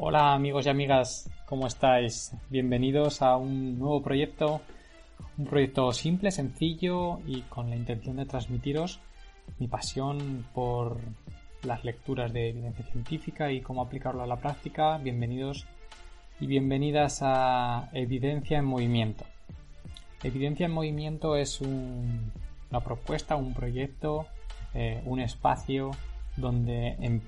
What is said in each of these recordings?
Hola amigos y amigas, ¿cómo estáis? Bienvenidos a un nuevo proyecto, un proyecto simple, sencillo y con la intención de transmitiros mi pasión por las lecturas de evidencia científica y cómo aplicarlo a la práctica. Bienvenidos y bienvenidas a Evidencia en Movimiento. Evidencia en Movimiento es una propuesta, un proyecto, eh, un espacio donde en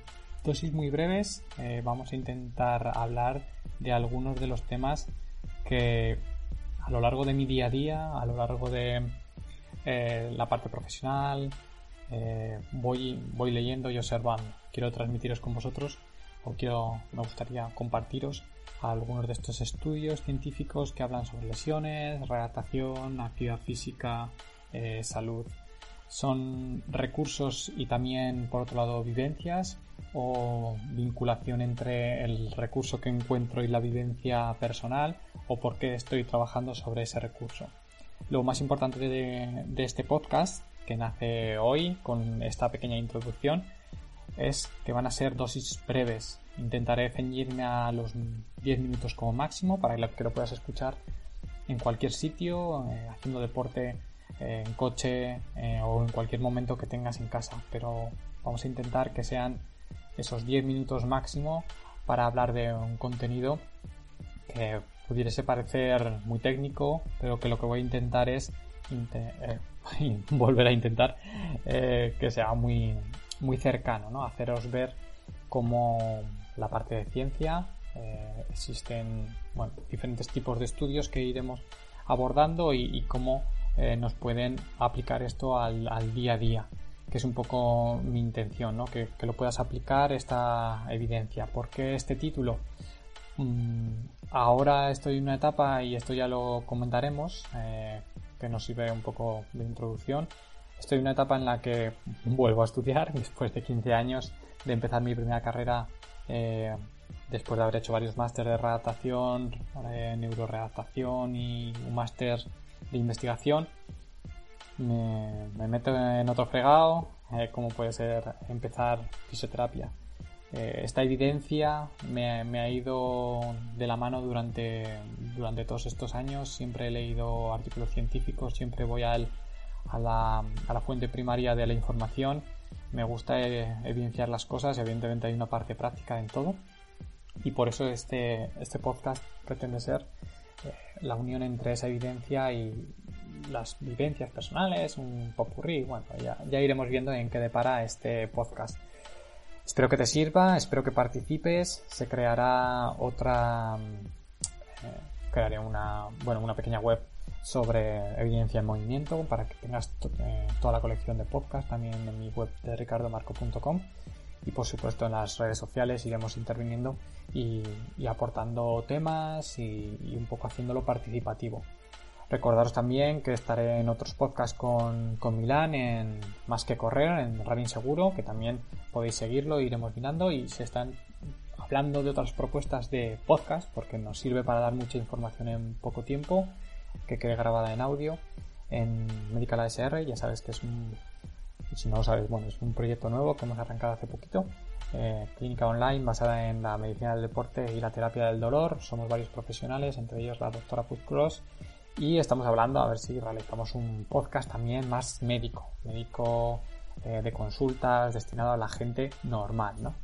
dosis muy breves eh, vamos a intentar hablar de algunos de los temas que a lo largo de mi día a día, a lo largo de eh, la parte profesional, eh, voy, voy leyendo y observando. Quiero transmitiros con vosotros o quiero, me gustaría compartiros algunos de estos estudios científicos que hablan sobre lesiones, redactación, actividad física, salud. Son recursos y también, por otro lado, vivencias o vinculación entre el recurso que encuentro y la vivencia personal o por qué estoy trabajando sobre ese recurso. Lo más importante de, este podcast, que nace hoy con esta pequeña introducción, es que van a ser dosis breves. Intentaré ceñirme a los 10 minutos como máximo para que lo puedas escuchar en cualquier sitio, eh, haciendo deporte en coche eh, o en cualquier momento que tengas en casa. Pero vamos a intentar que sean esos 10 minutos máximo para hablar de un contenido que pudiese parecer muy técnico, pero que lo que voy a intentar es eh, volver a intentar eh, que sea muy, muy cercano, ¿no? haceros ver cómo la parte de ciencia eh, existen bueno, diferentes tipos de estudios que iremos abordando y, cómo nos pueden aplicar esto al, día a día que es un poco mi intención, ¿no? que, lo puedas aplicar esta evidencia. ¿Por qué este título? Mm, ahora estoy en una etapa, y esto ya lo comentaremos, eh, que nos sirve un poco de introducción. Estoy en una etapa en la que vuelvo a estudiar después de 15 años de empezar mi primera carrera, eh, después de haber hecho varios másteres de redactación, eh, y un máster de investigación me, meto en otro fregado, eh, como puede ser empezar fisioterapia. Eh, esta evidencia me, ha ido de la mano durante, durante todos estos años. Siempre he leído artículos científicos, siempre voy a, la, a la fuente primaria de la información. Me gusta eh, evidenciar las cosas evidentemente hay una parte práctica en todo. Y por eso este, este podcast pretende ser la unión entre esa evidencia y, las vivencias personales, un popurrí, bueno, ya, ya iremos viendo en qué depara este podcast. Espero que te sirva, espero que participes, se creará otra, eh, crearé una, bueno, una pequeña web sobre evidencia en movimiento para que tengas eh, toda la colección de podcast también en mi web de ricardomarco.com y por supuesto en las redes sociales iremos interviniendo y, aportando temas y, un poco haciéndolo participativo. Recordaros también que estaré en otros podcasts con, con Milán en Más que Correr, en Running Seguro, que también podéis seguirlo, iremos mirando y se están hablando de otras propuestas de podcast, porque nos sirve para dar mucha información en poco tiempo, que quede grabada en audio en Medical ASR, ya sabes que es un, si no lo sabes, bueno, es un proyecto nuevo que hemos arrancado hace poquito, eh, clínica online basada en la medicina del deporte y la terapia del dolor, somos varios profesionales, entre ellos la doctora Puz Cross, y estamos hablando a ver si realizamos un podcast también más médico, médico eh, de consultas destinado a la gente normal, ¿no?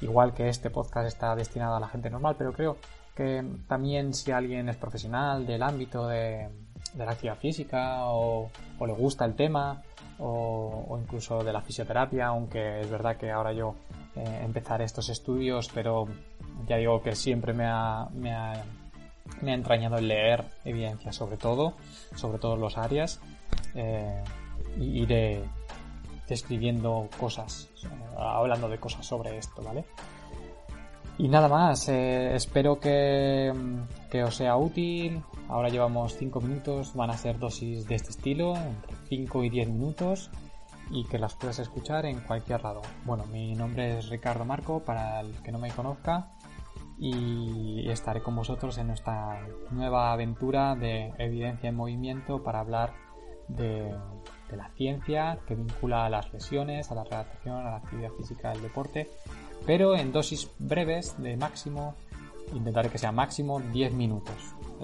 Igual que este podcast está destinado a la gente normal, pero creo que también si alguien es profesional del ámbito de, la actividad física o, le gusta el tema o, incluso de la fisioterapia, aunque es verdad que ahora yo eh, empezaré estos estudios, pero ya digo que siempre me ha me ha entrañado el leer evidencia sobre todo, sobre todas las áreas, eh, y iré describiendo cosas, eh, hablando de cosas sobre esto, ¿vale? Y nada más, eh, espero que, que, os sea útil. Ahora llevamos 5 minutos, van a ser dosis de este estilo, entre 5 y 10 minutos, y que las puedas escuchar en cualquier lado. Bueno, mi nombre es Ricardo Marco, para el que no me conozca, y estaré con vosotros en nuestra nueva aventura de evidencia en movimiento para hablar de, la ciencia que vincula a las lesiones, a la redactación, a la actividad física del deporte pero en dosis breves de máximo, intentaré que sea máximo 10 minutos,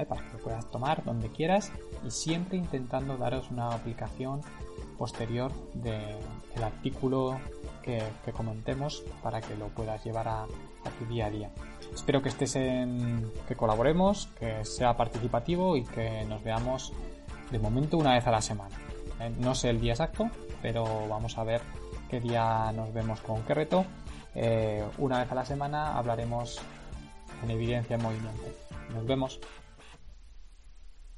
para que lo puedas tomar donde quieras y siempre intentando daros una aplicación posterior del artículo que, comentemos para que lo puedas llevar a, tu día a día. Espero que estés en, que colaboremos, que sea participativo y que nos veamos de momento una vez a la semana. Eh, no sé el día exacto, pero vamos a ver qué día nos vemos con qué reto. Eh, una vez a la semana hablaremos en evidencia en movimiento. Nos vemos.